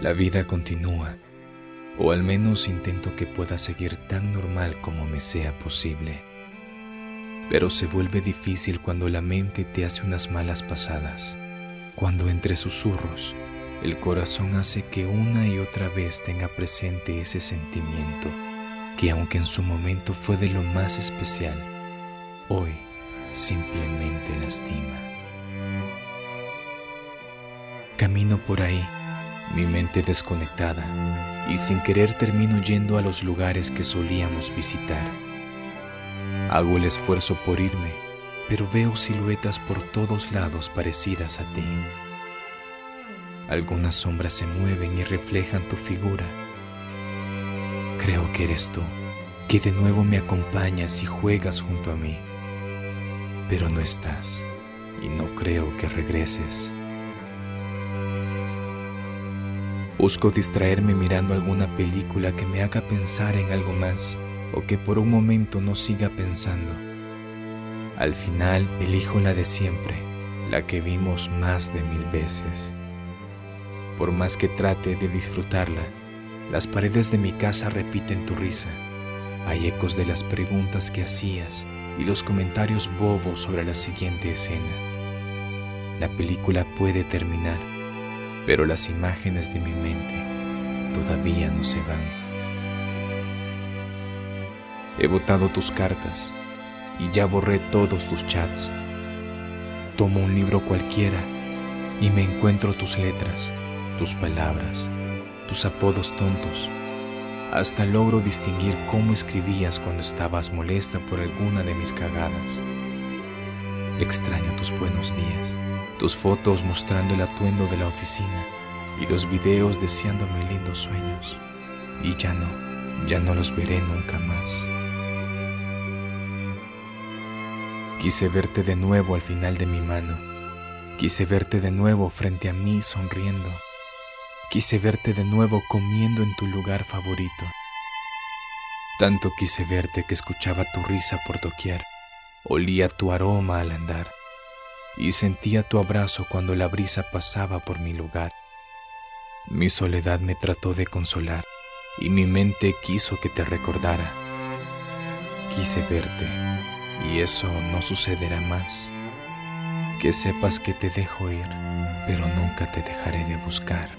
La vida continúa, o al menos intento que pueda seguir tan normal como me sea posible. Pero se vuelve difícil cuando la mente te hace unas malas pasadas, cuando entre susurros el corazón hace que una y otra vez tenga presente ese sentimiento que aunque en su momento fue de lo más especial, hoy simplemente lastima. Camino por ahí mi mente desconectada, y sin querer termino yendo a los lugares que solíamos visitar. Hago el esfuerzo por irme, pero veo siluetas por todos lados parecidas a ti. Algunas sombras se mueven y reflejan tu figura. Creo que eres tú, que de nuevo me acompañas y juegas junto a mí. Pero no estás y no creo que regreses. Busco distraerme mirando alguna película que me haga pensar en algo más o que por un momento no siga pensando. Al final elijo la de siempre, la que vimos más de mil veces. Por más que trate de disfrutarla, las paredes de mi casa repiten tu risa. Hay ecos de las preguntas que hacías y los comentarios bobos sobre la siguiente escena. La película puede terminar pero las imágenes de mi mente todavía no se van. He botado tus cartas y ya borré todos tus chats. Tomo un libro cualquiera y me encuentro tus letras, tus palabras, tus apodos tontos. Hasta logro distinguir cómo escribías cuando estabas molesta por alguna de mis cagadas. Extraño tus buenos días tus fotos mostrando el atuendo de la oficina y los videos deseándome lindos sueños. Y ya no, ya no los veré nunca más. Quise verte de nuevo al final de mi mano. Quise verte de nuevo frente a mí sonriendo. Quise verte de nuevo comiendo en tu lugar favorito. Tanto quise verte que escuchaba tu risa por doquier. Olía tu aroma al andar y sentía tu abrazo cuando la brisa pasaba por mi lugar. Mi soledad me trató de consolar y mi mente quiso que te recordara. Quise verte y eso no sucederá más. Que sepas que te dejo ir, pero nunca te dejaré de buscar.